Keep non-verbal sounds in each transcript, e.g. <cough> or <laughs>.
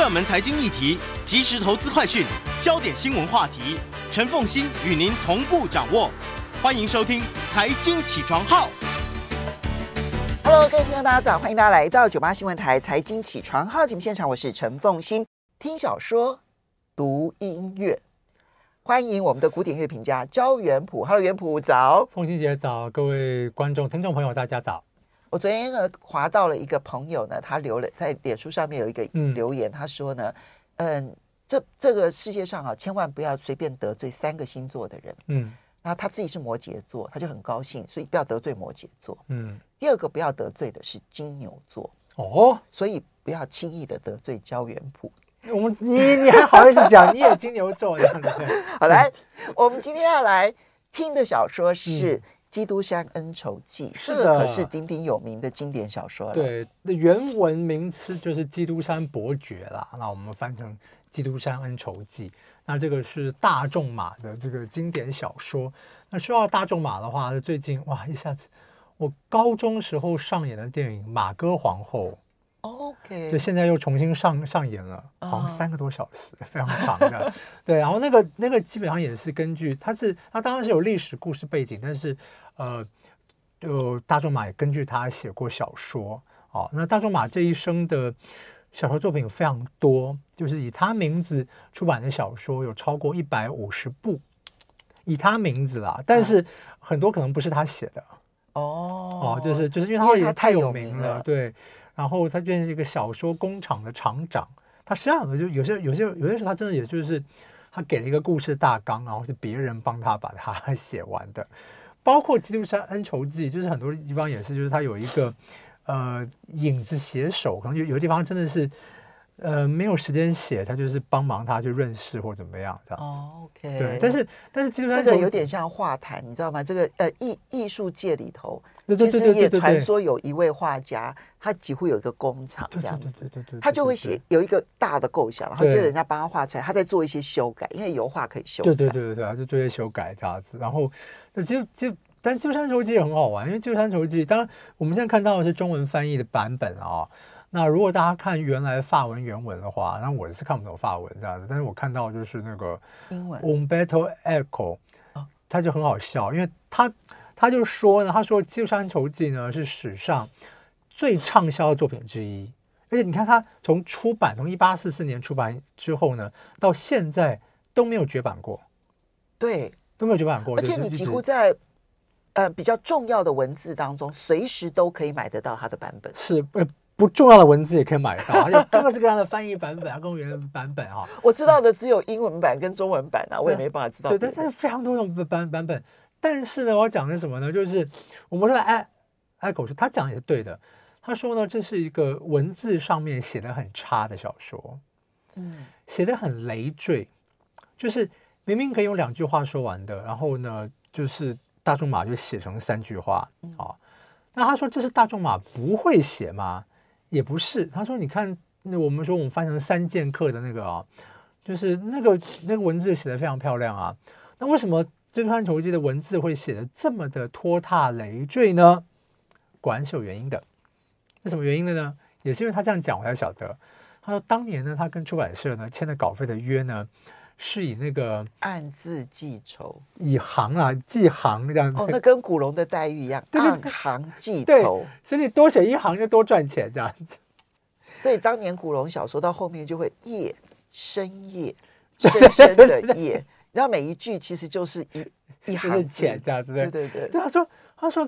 热门财经议题、即时投资快讯、焦点新闻话题，陈凤欣与您同步掌握。欢迎收听《财经起床号》。Hello，各位听众，大家早！欢迎大家来到九八新闻台《财经起床号》节目现场，我是陈凤欣。听小说，读音乐，欢迎我们的古典乐评家焦元溥。Hello，元溥早。凤欣姐早，各位观众、听众朋友，大家早。我昨天呢，划到了一个朋友呢，他留了在脸书上面有一个留言，嗯、他说呢，嗯，这这个世界上啊，千万不要随便得罪三个星座的人，嗯，然后他自己是摩羯座，他就很高兴，所以不要得罪摩羯座，嗯，第二个不要得罪的是金牛座，哦，所以不要轻易的得罪焦元溥。我们你你还好意思讲你也金牛座这样子？<laughs> 好来，我们今天要来听的小说是。嗯《基督山恩仇记》这个可是鼎鼎有名的经典小说了。对，那原文名词就是《基督山伯爵》啦。那我们翻成《基督山恩仇记》。那这个是大仲马的这个经典小说。那说到大仲马的话，最近哇，一下子我高中时候上演的电影《马哥皇后》就现在又重新上上演了，好像三个多小时，非常长的。<laughs> 对，然后那个那个基本上也是根据，它是它当然是有历史故事背景，但是。呃，就大仲马也根据他写过小说哦。那大仲马这一生的小说作品非常多，就是以他名字出版的小说有超过一百五十部，以他名字啦。但是很多可能不是他写的哦哦，就是就是因为他也太有名了，了对。然后他就是一个小说工厂的厂长，他实际上就有些有些有些时候他真的也就是他给了一个故事大纲，然后是别人帮他把它 <laughs> 写完的。包括《基督山恩仇记》，就是很多地方也是，就是他有一个呃影子写手，可能有有的地方真的是呃没有时间写，他就是帮忙他去润饰或怎么样这样。哦，OK。对，但是但是基本上这个有点像画坛，你知道吗？这个呃艺艺术界里头，其实也传说有一位画家，他几乎有一个工厂这样子对对，他就会写有一个大的构想，然后接着人家帮他画出来，他在做一些修改，因为油画可以修改。对对对对对，他就做一些修改这样子，然后。那就就，但《基督山仇记》也很好玩，因为《基督山仇记》当然我们现在看到的是中文翻译的版本啊、哦。那如果大家看原来法文原文的话，那我是看不懂法文这样子，但是我看到就是那个英文 Umberto Eco，他就很好笑，因为他他就说呢，他说《基督山仇记》呢是史上最畅销的作品之一，而且你看他从出版从一八四四年出版之后呢，到现在都没有绝版过。对。都没有绝版过，而且你几乎在呃比较重要的文字当中，随时都可以买得到它的版本。是，呃，不重要的文字也可以买到，<laughs> 而且各式各样的翻译版本啊，公务员版本哈。我知道的只有英文版跟中文版啊，我也没办法知道。对，但是非常多种版版本。但是呢，我要讲的是什么呢？就是我们说爱爱狗说，他讲的也是对的。他说呢，这是一个文字上面写的很差的小说，嗯，写的很累赘，就是。明明可以用两句话说完的，然后呢，就是大仲马就写成三句话啊。那他说这是大仲马不会写吗？也不是。他说你看，那我们说我们翻成三剑客的那个啊，就是那个那个文字写得非常漂亮啊。那为什么《基督山仇记》的文字会写得这么的拖沓累赘呢？果然是有原因的。那什么原因的呢？也是因为他这样讲，我才晓得。他说当年呢，他跟出版社呢签的稿费的约呢。是以那个暗字记仇，以行啊记行这样子。哦，那跟古龙的待遇一样，对按行记仇。所以你多写一行就多赚钱这样子。所以当年古龙小说到后面就会夜深夜 <laughs> 深深的夜，然后每一句其实就是一一行钱这样子。对对对。对他说，他说，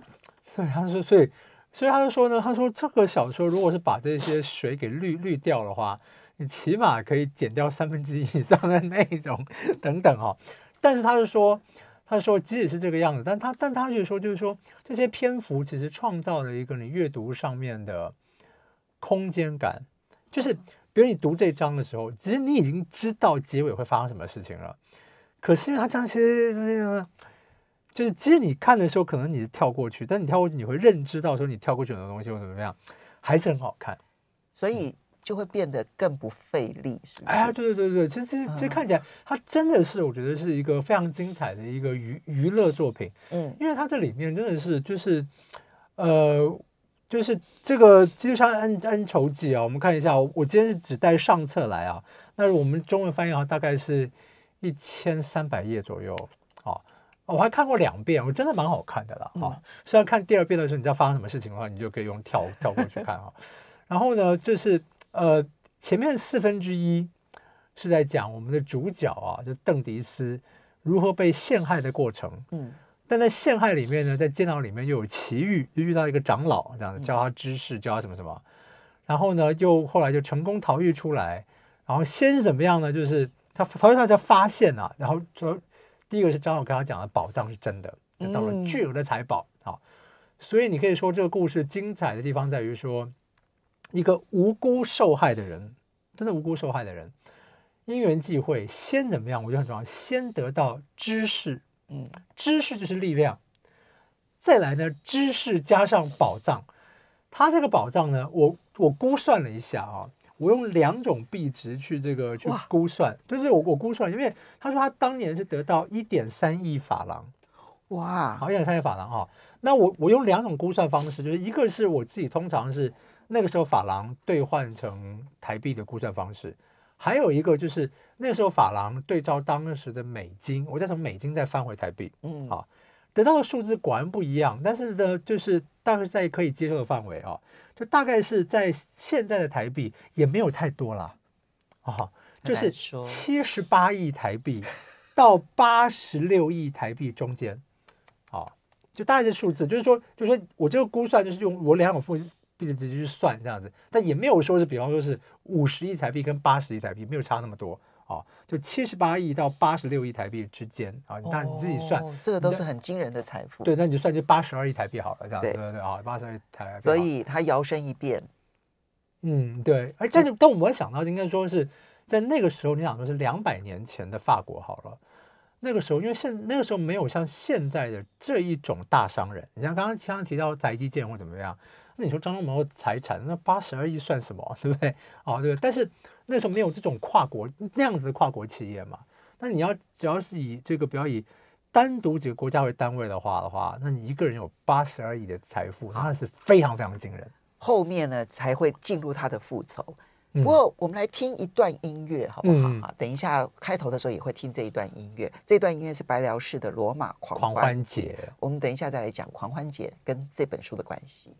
对他说，所以所以他就说呢，他说这个小说如果是把这些水给滤滤掉的话。你起码可以减掉三分之一以上的内容等等哈，但是他是说，他说即使是这个样子，但他但他就说，就是说这些篇幅其实创造了一个你阅读上面的空间感，就是比如你读这章的时候，其实你已经知道结尾会发生什么事情了，可是因为他这样其实就是其实你看的时候可能你是跳过去，但你跳过去你会认知到说你跳过去很多东西或怎么样，还是很好看，所以。就会变得更不费力，是不是？哎，对对对对，其实其实其实看起来，它真的是我觉得是一个非常精彩的一个娱娱乐作品。嗯，因为它这里面真的是就是，呃，就是这个《基督山恩恩仇记》啊，我们看一下，我今天是只带上册来啊，那我们中文翻译啊，大概是一千三百页左右啊。我还看过两遍，我真的蛮好看的啦啊。虽然看第二遍的时候，你知道发生什么事情的话，你就可以用跳跳过去看啊。<laughs> 然后呢，就是呃，前面四分之一是在讲我们的主角啊，就邓迪斯如何被陷害的过程。嗯。但在陷害里面呢，在监牢里面又有奇遇，又遇到一个长老，这样子教他知识，教他什么什么。然后呢，又后来就成功逃狱出来。然后先是怎么样呢？就是他逃狱出来就发现啊，然后说第一个是长老跟他讲的宝藏是真的，得到了巨额的财宝啊。所以你可以说这个故事精彩的地方在于说，一个无辜受害的人，真的无辜受害的人，因缘际会，先怎么样？我觉得很重要，先得到知识。嗯，知识就是力量。再来呢，知识加上宝藏，他这个宝藏呢，我我估算了一下啊，我用两种币值去这个去估算，对对，我我估算，因为他说他当年是得到一点三亿法郎，哇，好，一点三亿法郎啊。那我我用两种估算方式，就是一个是我自己通常是那个时候法郎兑换成台币的估算方式。还有一个就是那时候法郎对照当时的美金，我再从美金再翻回台币，嗯，好，得到的数字果然不一样，但是呢，就是大概在可以接受的范围啊，就大概是在现在的台币也没有太多了，啊，就是七十八亿台币到八十六亿台币中间，啊，就大概这数字，就是说，就是说我这个估算就是用我两种付。直接去算这样子，但也没有说是，比方说是五十亿台币跟八十亿台币没有差那么多啊，就七十八亿到八十六亿台币之间啊。那你自己算，这个都是很惊人的财富。对，那你就算就八十二亿台币好了，这样子对对对啊，八十二亿台币。所以他摇身一变，嗯，对。而但是，但我们想到应该说是在那个时候，你想说是两百年前的法国好了。那个时候，因为现那个时候没有像现在的这一种大商人，你像刚刚刚刚提到宅基建或怎么样。那你说张忠谋财产那八十二亿算什么，<laughs> 对不对？哦，对。但是那时候没有这种跨国那样子的跨国企业嘛。那你要只要是以这个不要以单独几个国家为单位的话的话，那你一个人有八十二亿的财富，那是非常非常惊人。后面呢才会进入他的复仇。不过我们来听一段音乐好不好？嗯、等一下开头的时候也会听这一段音乐。这段音乐是白辽士的《罗马狂欢节》。狂欢节。我们等一下再来讲狂欢节跟这本书的关系。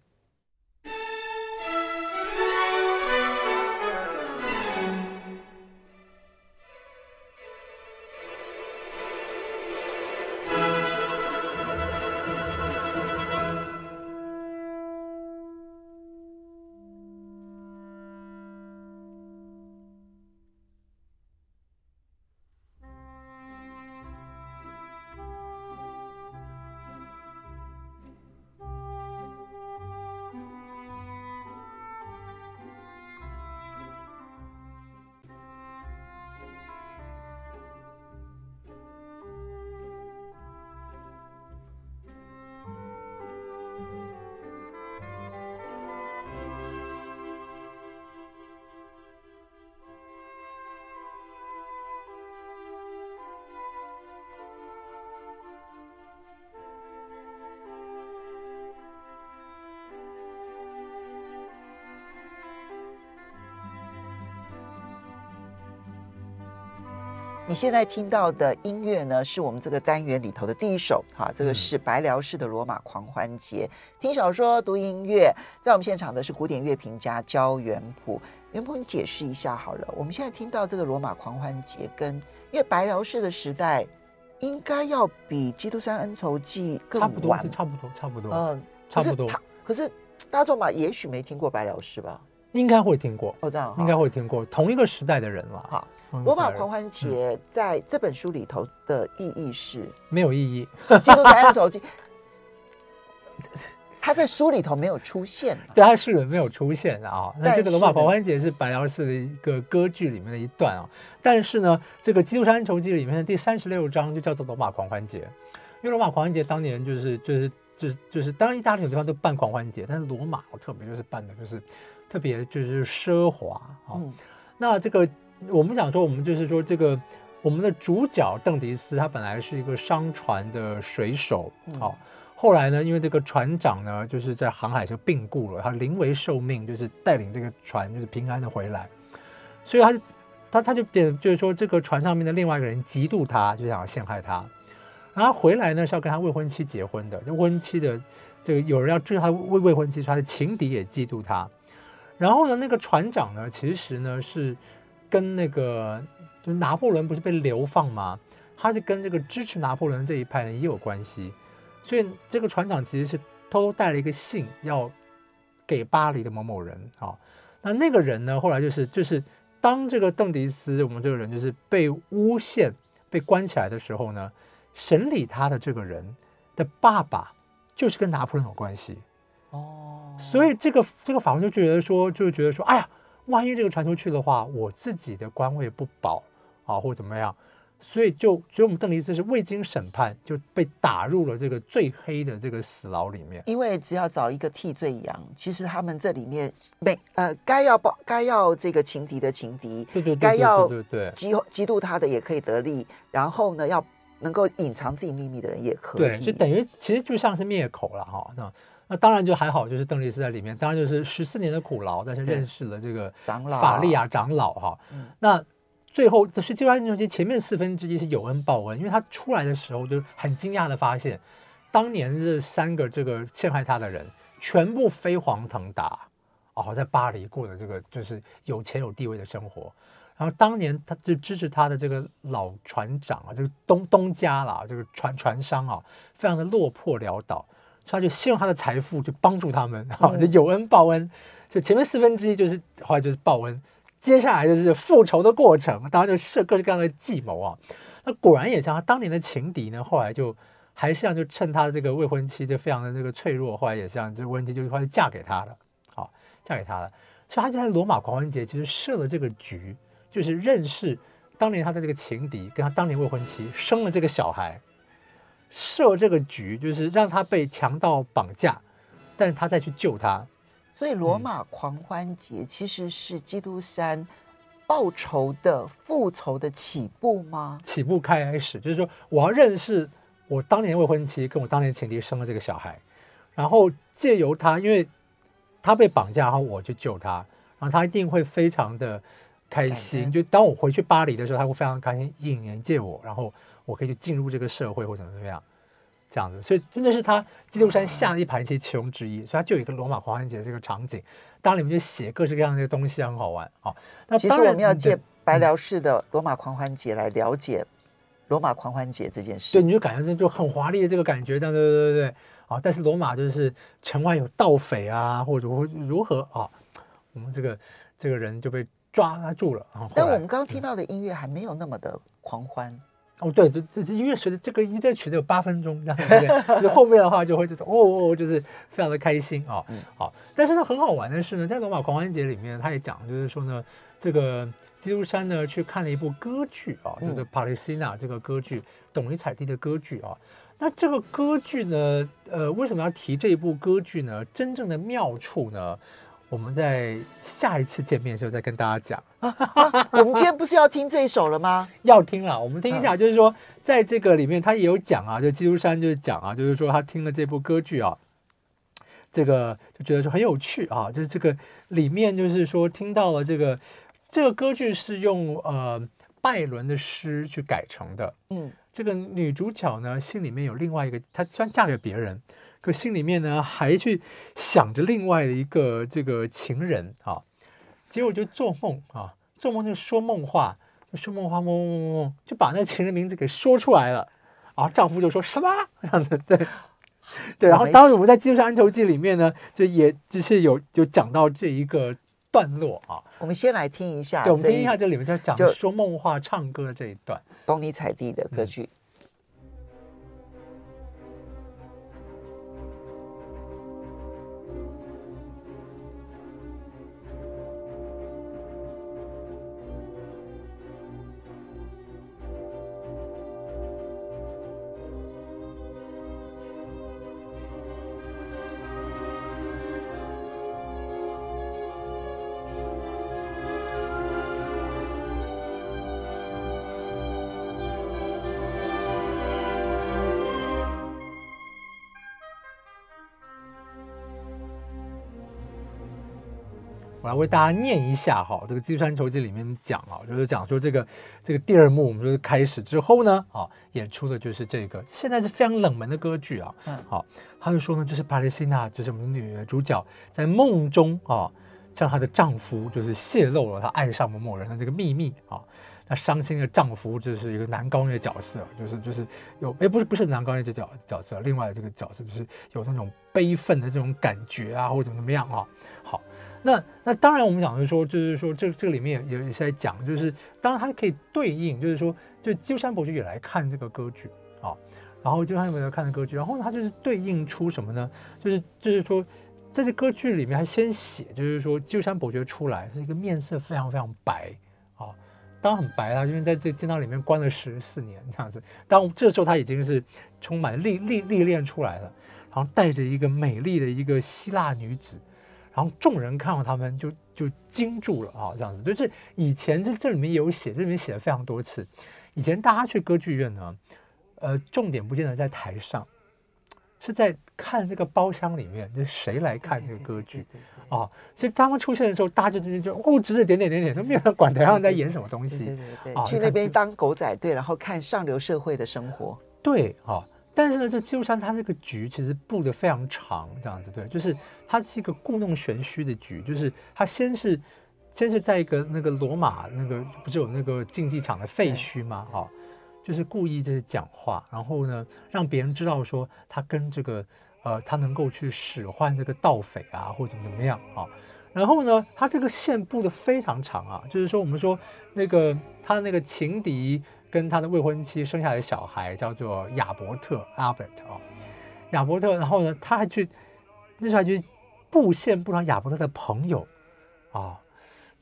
你现在听到的音乐呢，是我们这个单元里头的第一首，哈，这个是白辽士的《罗马狂欢节》。听小说、读音乐，在我们现场的是古典乐评家焦元溥。元溥，你解释一下好了。我们现在听到这个《罗马狂欢节》，跟因为白辽士的时代应该要比《基督山恩仇记》更晚，差不多，差不多，差不多，嗯，差不多。可是大众嘛，也许没听过白辽士吧？应该会听过，哦，这样，应该会听过，同一个时代的人了，哈。罗马狂欢节在这本书里头的意义是没有意义。基督山恩仇记，他在书里头没有出现，对，他书里没有出现的啊。那这个罗马狂欢节是白辽士的一个歌剧里面的一段啊。但是呢，这个基督山恩仇记里面的第三十六章就叫做罗马狂欢节，因为罗马狂欢节当年就是就是就是就是，当然意大利有地方都办狂欢节，但是罗马我特别就是办的就是特别就是奢华啊。那这个。我们想说，我们就是说，这个我们的主角邓迪斯，他本来是一个商船的水手，好、嗯，后来呢，因为这个船长呢，就是在航海就病故了，他临危受命，就是带领这个船就是平安的回来，所以他就他他就变，就是说这个船上面的另外一个人嫉妒他，就想要陷害他。然后回来呢是要跟他未婚妻结婚的，就未婚妻的这个有人要追他未未婚妻，他的情敌也嫉妒他。然后呢，那个船长呢，其实呢是跟那个就拿破仑不是被流放吗？他是跟这个支持拿破仑这一派人也有关系，所以这个船长其实是偷偷带了一个信要给巴黎的某某人啊。那那个人呢，后来就是就是当这个邓迪斯我们这个人就是被诬陷被关起来的时候呢。审理他的这个人的爸爸就是跟拿破仑有关系哦，所以这个这个法官就觉得说，就觉得说，哎呀，万一这个传出去的话，我自己的官位不保啊，或怎么样，所以就所以我们邓迪斯是未经审判就被打入了这个最黑的这个死牢里面。因为只要找一个替罪羊，其实他们这里面每呃该要报该要这个情敌的情敌，对对对，该要对对嫉嫉妒他的也可以得利，然后呢要。能够隐藏自己秘密的人也可以，对，就等于其实就像是灭口了哈。那那当然就还好，就是邓丽斯在里面，当然就是十四年的苦劳，但是认识了这个长老法利亚长老哈。那最后这是《机关英雄》前面四分之一是有恩报恩，因为他出来的时候就很惊讶的发现，当年这三个这个陷害他的人全部飞黄腾达哦，在巴黎过的这个就是有钱有地位的生活。然后当年他就支持他的这个老船长啊，这个东东家啦，这个船船商啊，非常的落魄潦倒，所以他就希望他的财富就帮助他们，哈、嗯，就有恩报恩。就前面四分之一就是后来就是报恩，接下来就是复仇的过程，当然就设各式各样的计谋啊。那果然也像他当年的情敌呢，后来就还是这样，就趁他的这个未婚妻就非常的这个脆弱，后来也像这个未婚妻就后来嫁给他了，好，嫁给他了。所以他就在罗马狂欢节其实设了这个局。就是认识当年他的这个情敌，跟他当年未婚妻生了这个小孩，设这个局，就是让他被强盗绑架，但是他再去救他。所以罗马狂欢节其实是基督山报仇的复仇的起步吗？起步开始就是说，我要认识我当年未婚妻跟我当年情敌生了这个小孩，然后借由他，因为他被绑架，然后我去救他，然后他一定会非常的。开心，就当我回去巴黎的时候，他会非常开心，引荐借我，然后我可以去进入这个社会或怎么怎么样，这样子。所以真的是他基督山下的一盘棋其中之一，所以他就有一个罗马狂欢节的这个场景，当里面就写各式各样的东西，很好玩啊。那其实我们要借白辽士的罗马狂欢节来了解罗马狂欢节这件事。对，你就感觉就很华丽的这个感觉，这样对对对对啊。但是罗马就是城外有盗匪啊，或者如何如何啊，我们这个这个人就被。抓住了，但我们刚刚听到的音乐还没有那么的狂欢、嗯、哦。对，这这音乐随着这个一这曲子有八分钟，这样对不对？就后面的话就会这种哦哦，就是非常的开心啊。嗯、好，但是呢，很好玩的是呢，在罗马狂欢节里面，他也讲，就是说呢，这个基督山呢去看了一部歌剧啊，就是帕里西娜这个歌剧，董尼采蒂的歌剧啊。那这个歌剧呢，呃，为什么要提这一部歌剧呢？真正的妙处呢？我们在下一次见面的时候再跟大家讲。啊，我们今天不是要听这一首了吗？<laughs> 要听了，我们听一下。就是说，在这个里面，他也有讲啊，就基督山就是讲啊，就是说他听了这部歌剧啊，这个就觉得说很有趣啊，就是这个里面就是说听到了这个这个歌剧是用呃拜伦的诗去改成的。嗯，这个女主角呢心里面有另外一个，她虽然嫁给别人。可心里面呢，还去想着另外的一个这个情人啊，结果就做梦啊，做梦就说梦话，说梦话，梦梦梦梦，就把那情人名字给说出来了，啊丈夫就说什么这样子，对对，然后当时我们在《基督山恩仇记》里面呢，就也就是有就讲到这一个段落啊，我们先来听一下，对，我们听一下这里面在讲说梦话、唱歌的这一段，东尼采蒂的歌剧。嗯我来为大家念一下哈，这个《基督山仇记》里面讲啊，就是讲说这个这个第二幕，我们就是开始之后呢，啊，演出的就是这个现在是非常冷门的歌剧啊，嗯，好，他就说呢，就是帕丽西娜，就是我们的女主角，在梦中啊，向她的丈夫就是泄露了她爱上某某人的这个秘密啊。伤心的丈夫就是一个男高音的角色，就是就是有哎，不是不是男高音这角角色，另外这个角色就是有那种悲愤的这种感觉啊，或者怎么怎么样啊。好，那那当然我们讲的是说，就是说这这里面也也是在讲，就是当然它可以对应，就是说就鸠山伯爵也来看这个歌剧啊，然后鸠山伯爵看的歌剧，然后呢，他就是对应出什么呢？就是就是说在这歌剧里面，还先写，就是说鸠山伯爵出来是一个面色非常非常白。当然很白啊，因为在这监牢里面关了十四年这样子。当这时候他已经是充满历历历练出来了，然后带着一个美丽的一个希腊女子，然后众人看到他们就就惊住了啊，这样子。就是以前这这里面也有写，这里面写了非常多次。以前大家去歌剧院呢，呃，重点不见得在台上。是在看这个包厢里面，就是谁来看这个歌剧啊？所以他们出现的时候，大家就就哦，指指点点点点，都没有人管台上在演什么东西。对对对，对，去那边当狗仔队，然后看上流社会的生活。对啊，但是呢，这基督山它这个局其实布的非常长，这样子对，就是它是一个故弄玄虚的局，就是它先是先是在一个那个罗马那个不是有那个竞技场的废墟吗？哈。就是故意就是讲话，然后呢，让别人知道说他跟这个，呃，他能够去使唤这个盗匪啊，或者怎么怎么样啊。然后呢，他这个线布的非常长啊，就是说我们说那个他那个情敌跟他的未婚妻生下来的小孩叫做亚伯特 Albert 啊，亚伯特，然后呢，他还去那时候还去布线布上亚伯特的朋友啊。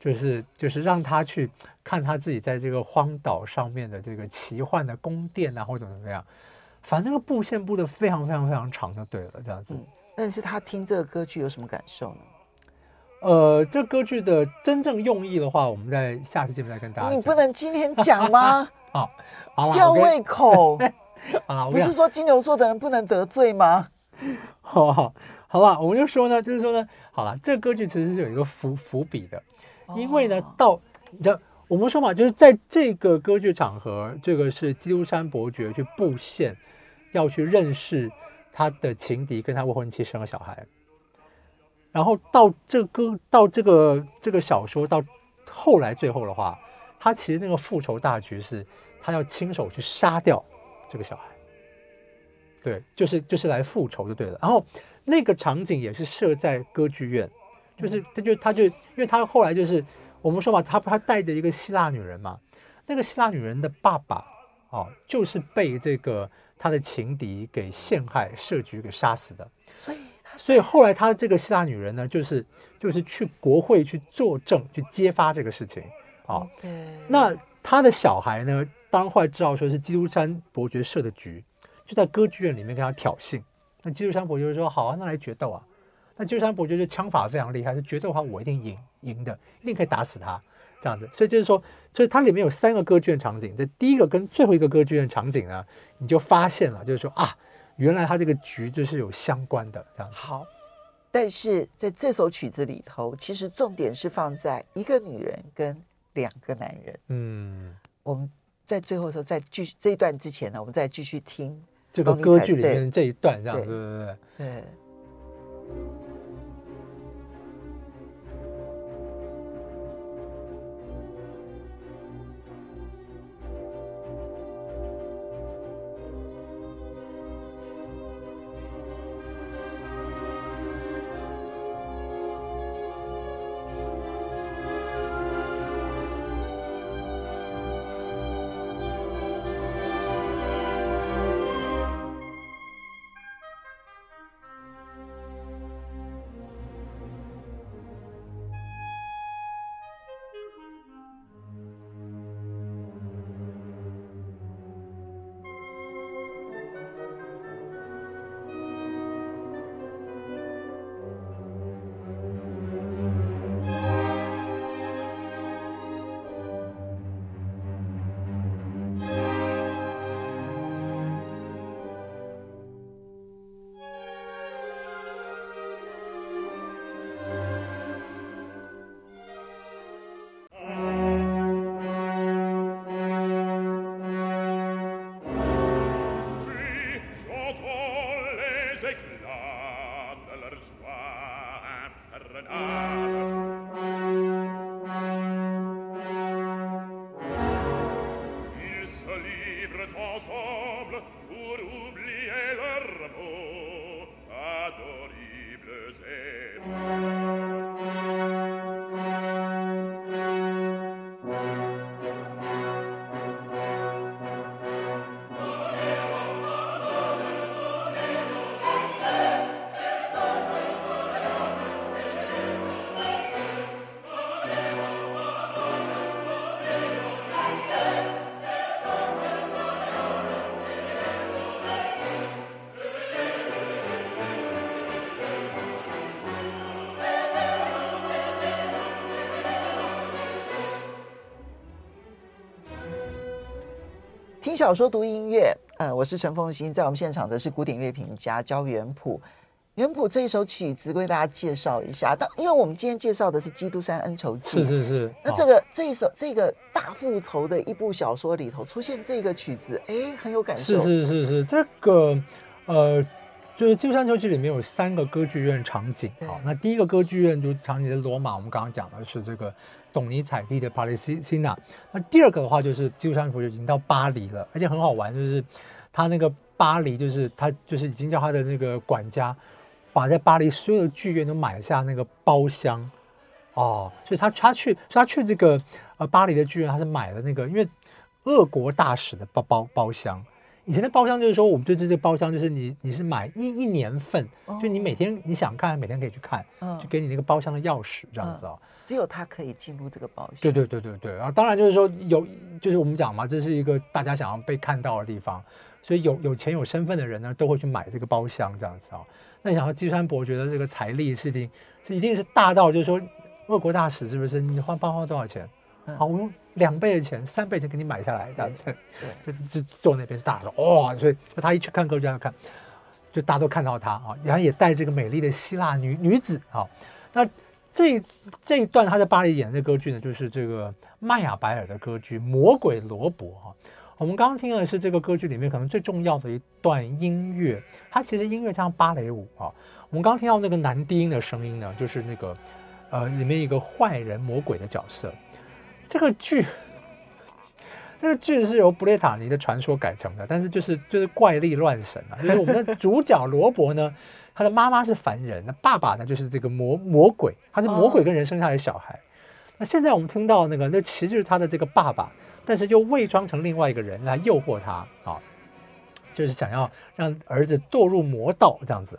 就是就是让他去看他自己在这个荒岛上面的这个奇幻的宫殿啊，或者怎么样，反正那个布线布的非常非常非常长就对了，这样子。嗯，但是他听这个歌剧有什么感受呢？呃，这歌剧的真正用意的话，我们在下期节目再跟大家。你不能今天讲吗？<laughs> 好，好吊胃口 <laughs> 啊！不是说金牛座的人不能得罪吗？<laughs> 好好好吧，我们就说呢，就是说呢，好了，这个歌剧其实是有一个伏伏笔的。因为呢，到你知道，我们说嘛，就是在这个歌剧场合，这个是基督山伯爵去布线，要去认识他的情敌，跟他未婚妻生了小孩。然后到这个到这个这个小说到后来最后的话，他其实那个复仇大局是，他要亲手去杀掉这个小孩。对，就是就是来复仇就对了。然后那个场景也是设在歌剧院。就是他就他就，因为他后来就是我们说嘛，他他带着一个希腊女人嘛，那个希腊女人的爸爸哦，就是被这个他的情敌给陷害设局给杀死的。所以，所以后来他这个希腊女人呢，就是就是去国会去作证，去揭发这个事情啊。Okay. 那他的小孩呢，当后来知道说是基督山伯爵设的局，就在歌剧院里面跟他挑衅。那基督山伯爵就说：“好啊，那来决斗啊。”那基督山伯爵就枪法非常厉害，就决斗的话，我一定赢赢的，一定可以打死他，这样子。所以就是说，所以它里面有三个歌剧院场景，这第一个跟最后一个歌剧院场景呢，你就发现了，就是说啊，原来它这个局就是有相关的这样子。好，但是在这首曲子里头，其实重点是放在一个女人跟两个男人。嗯，我们在最后的时候，在继续这一段之前呢，我们再继续听这个歌剧里面这一段，这样子，对对对对。对听小说读音乐，呃，我是陈凤欣，在我们现场的是古典乐评家焦元溥。元溥这一首曲子，为大家介绍一下。但因为我们今天介绍的是《基督山恩仇记》，是是是。那这个这一首这个大复仇的一部小说里头出现这个曲子，哎，很有感受。是是是是，这个呃，就是《基督山恩仇记》里面有三个歌剧院场景。好，那第一个歌剧院就是场景在罗马，我们刚刚讲的是这个。董尼采蒂的帕雷西西娜，那第二个的话就是基督山伯爵已经到巴黎了，而且很好玩，就是他那个巴黎，就是他就是已经叫他的那个管家，把在巴黎所有的剧院都买下那个包厢，哦，所以他他去，他去这个呃巴黎的剧院，他是买了那个因为俄国大使的包包包厢，以前的包厢就是说，我们就这这个包厢，就是你你是买一一年份，就你每天你想看，每天可以去看，就给你那个包厢的钥匙这样子啊。只有他可以进入这个包厢。对对对对对，然后当然就是说有，就是我们讲嘛，这是一个大家想要被看到的地方，所以有有钱有身份的人呢，都会去买这个包厢这样子啊。那你想说基督山伯爵的这个财力是一定是一定是大到就是说，俄国大使是不是？你花包花多少钱？好，我用两倍的钱、三倍的钱给你买下来这样子。对，就就坐那边是大的哇，所以他一去看歌就要看，就大家都看到他啊，然后也带这个美丽的希腊女女子啊，那。这这一段他在巴黎演的歌剧呢，就是这个麦亚白尔的歌剧《魔鬼罗伯》哈。我们刚刚听的是这个歌剧里面可能最重要的一段音乐，它其实音乐像芭蕾舞啊。我们刚刚听到那个男低音的声音呢，就是那个呃里面一个坏人魔鬼的角色。这个剧，这个剧是由布列塔尼的传说改成的，但是就是就是怪力乱神啊，就是我们的主角罗伯呢。他的妈妈是凡人，那爸爸呢就是这个魔魔鬼，他是魔鬼跟人生下来的小孩。哦、那现在我们听到那个，那其实就是他的这个爸爸，但是又伪装成另外一个人来诱惑他啊、哦，就是想要让儿子堕入魔道这样子。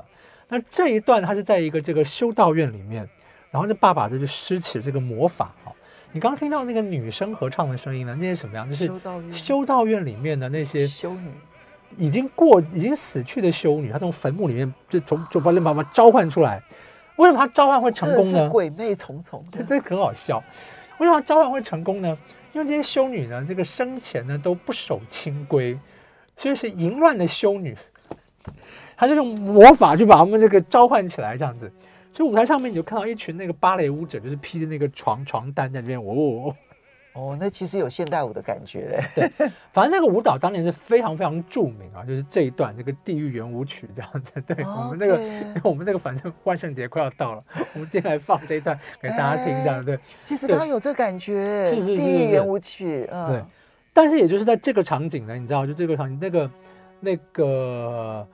那这一段他是在一个这个修道院里面，然后这爸爸就就施起这个魔法啊、哦。你刚听到那个女生合唱的声音呢？那些什么样？就是修道院修道院里面的那些修女。已经过已经死去的修女，她从坟墓里面就从就把那把把召唤出来。为什么她召唤会成功呢？鬼魅重重，对，这很好笑。为什么召唤会成功呢？因为这些修女呢，这个生前呢都不守清规，所以是淫乱的修女。她就用魔法去把他们这个召唤起来，这样子。所以舞台上面你就看到一群那个芭蕾舞者，就是披着那个床床单在那边，哦。哦，那其实有现代舞的感觉。对，反正那个舞蹈当年是非常非常著名啊，就是这一段这个地狱圆舞曲这样子。<laughs> 对、哦、我们那个，因为 <laughs> 我们那个反正万圣节快要到了，<laughs> 我们今天来放这一段给大家听，这样对。其实刚刚有这感觉，是是是，地狱圆舞曲嗯。对，但是也就是在这个场景呢，你知道，就这个场景，那个那个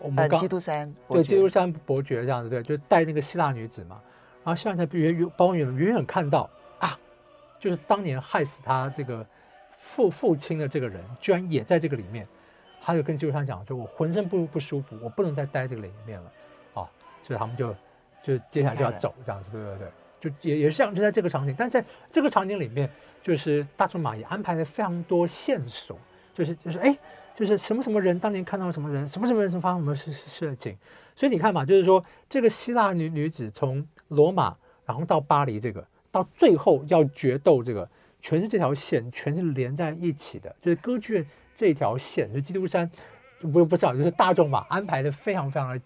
我们刚、嗯、基督山对基督山伯爵这样子，对，就带那个希腊女子嘛，然后希望在远远包远远远看到。就是当年害死他这个父父亲的这个人，居然也在这个里面。他就跟基督山讲说：“我浑身不不舒服，我不能再待这个里面了。”啊，所以他们就就接下来就要走这样子，对对对，就也也是这样，就在这个场景。但是在这个场景里面，就是大仲马也安排了非常多线索，就是就是哎，就是什么什么人当年看到了什么人，什么什么人发生什么事事情。所以你看嘛，就是说这个希腊女女子从罗马然后到巴黎这个。到最后要决斗，这个全是这条线，全是连在一起的，就是歌剧院这条线，就基督山，不不知道，就是大众马安排的非常非常的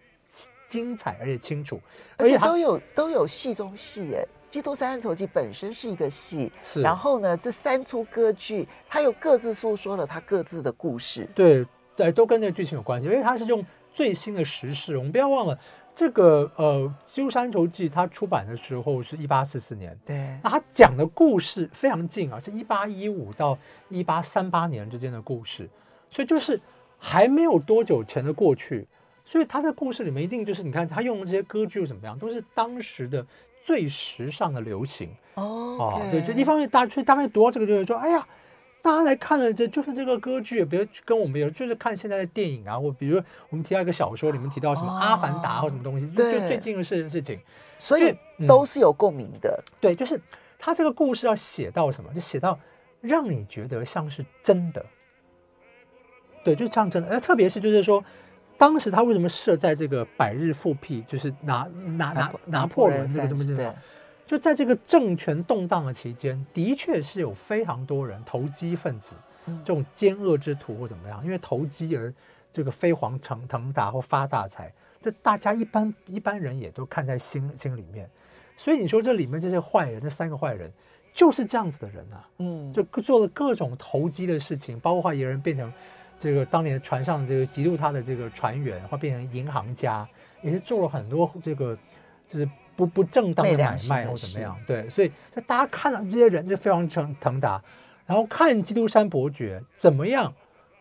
精彩而且清楚，而且都有都有戏中戏哎，《基督山恩仇记》本身是一个戏，是，然后呢，这三出歌剧，它又各自诉说了它各自的故事，对对，都跟这个剧情有关系，因为它是用。最新的时事。我们不要忘了，这个呃《基督山仇记》它出版的时候是一八四四年，对，那它讲的故事非常近啊，是一八一五到一八三八年之间的故事，所以就是还没有多久前的过去。所以他在故事里面一定就是你看他用的这些歌剧怎么样，都是当时的最时尚的流行哦。Oh. 对，就一方面大家，所以大概读到这个就会说，哎呀，大家来看了这就是这个歌剧，比如跟我们有就是看现在的电影啊，或比如我们提到一个小说里面提到什么《阿凡达》或什么东西，就、oh, 最近的事事情，所以都是有共鸣的。嗯、对，就是他这个故事要写到什么，就写到让你觉得像是真的。对，就这样真的，呃，特别是就是说。当时他为什么设在这个百日复辟，就是拿拿拿拿破仑这个这么这样，就在这个政权动荡的期间，的确是有非常多人投机分子，这种奸恶之徒或怎么样，因为投机而这个飞黄腾腾达或发大财，这大家一般一般人也都看在心心里面。所以你说这里面这些坏人，这三个坏人就是这样子的人啊，嗯，就做了各种投机的事情，包括有人变成。这个当年船上这个嫉妒他的这个船员，或变成银行家，也是做了很多这个就是不不正当的买卖或怎么样。对，所以就大家看到这些人就非常腾腾达，然后看基督山伯爵怎么样，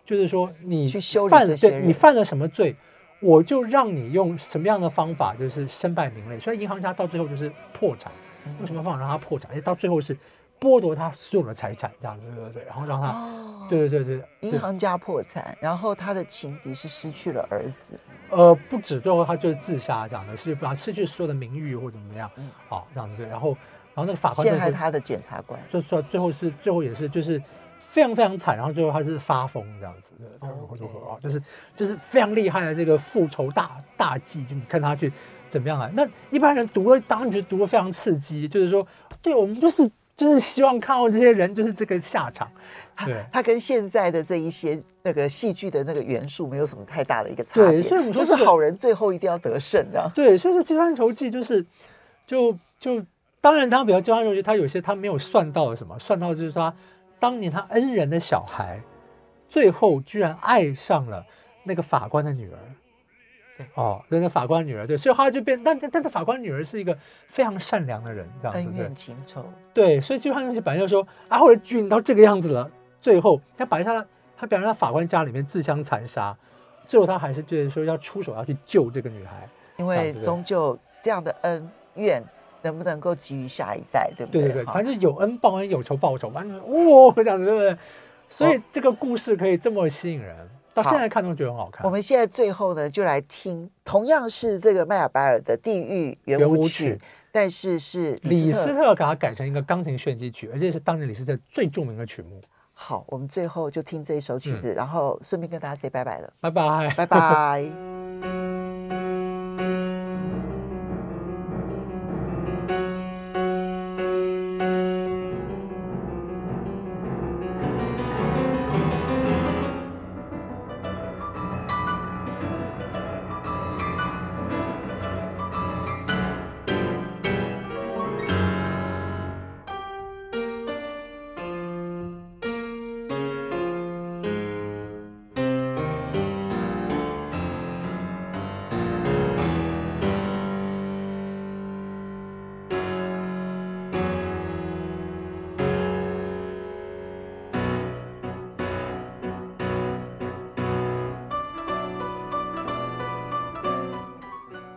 就是说你犯了对你犯了什么罪，我就让你用什么样的方法就是身败名裂。所以银行家到最后就是破产，用什么方法让他破产？而且到最后是。剥夺他所有的财产，这样子对对对，然后让他，哦、对对对对，银行家破产，然后他的情敌是失去了儿子，呃，不止，最后他就是自杀这样的，是把失去所有的名誉或怎么样，嗯，好这样子对，然后然后那个法官陷害他的检察官，就说最后是最后也是就是非常非常惨，然后最后他是发疯这样子，对，啊、哦，就是就是非常厉害的这个复仇大大计，就你看他去怎么样啊？那一般人读了当然觉得读了非常刺激，就是说，对我们就是。就是希望看到这些人就是这个下场，对，他，他跟现在的这一些那个戏剧的那个元素没有什么太大的一个差别。对，所以我们说、这个、就是好人最后一定要得胜，这样。对，所以说《基督山筹记》就是，就就当然，他比较《基督山筹记》，他有些他没有算到什么，算到就是说，当年他恩人的小孩，最后居然爱上了那个法官的女儿。<laughs> 哦，那个法官女儿对，所以后来就变，但但但法官女儿是一个非常善良的人，这样子恩怨情仇，对，所以基本上就是本来就说啊，后来剧情到这个样子了，最后他把他他表现在法官家里面自相残杀，最后他还是觉得说要出手要去救这个女孩，因为终究这样的恩怨能不能够给予下一代，对不对？对对对，反正有恩报恩，有仇报仇，反正哇这样子，对不对？所以这个故事可以这么吸引人。到现在看都觉得很好看。我们现在最后呢，就来听同样是这个迈亚白尔的《地狱圆舞曲》，曲但是是李斯特给它改成一个钢琴炫技曲，而且是当年李斯特最著名的曲目。好，我们最后就听这一首曲子，嗯、然后顺便跟大家 say 拜拜了，拜拜，拜拜。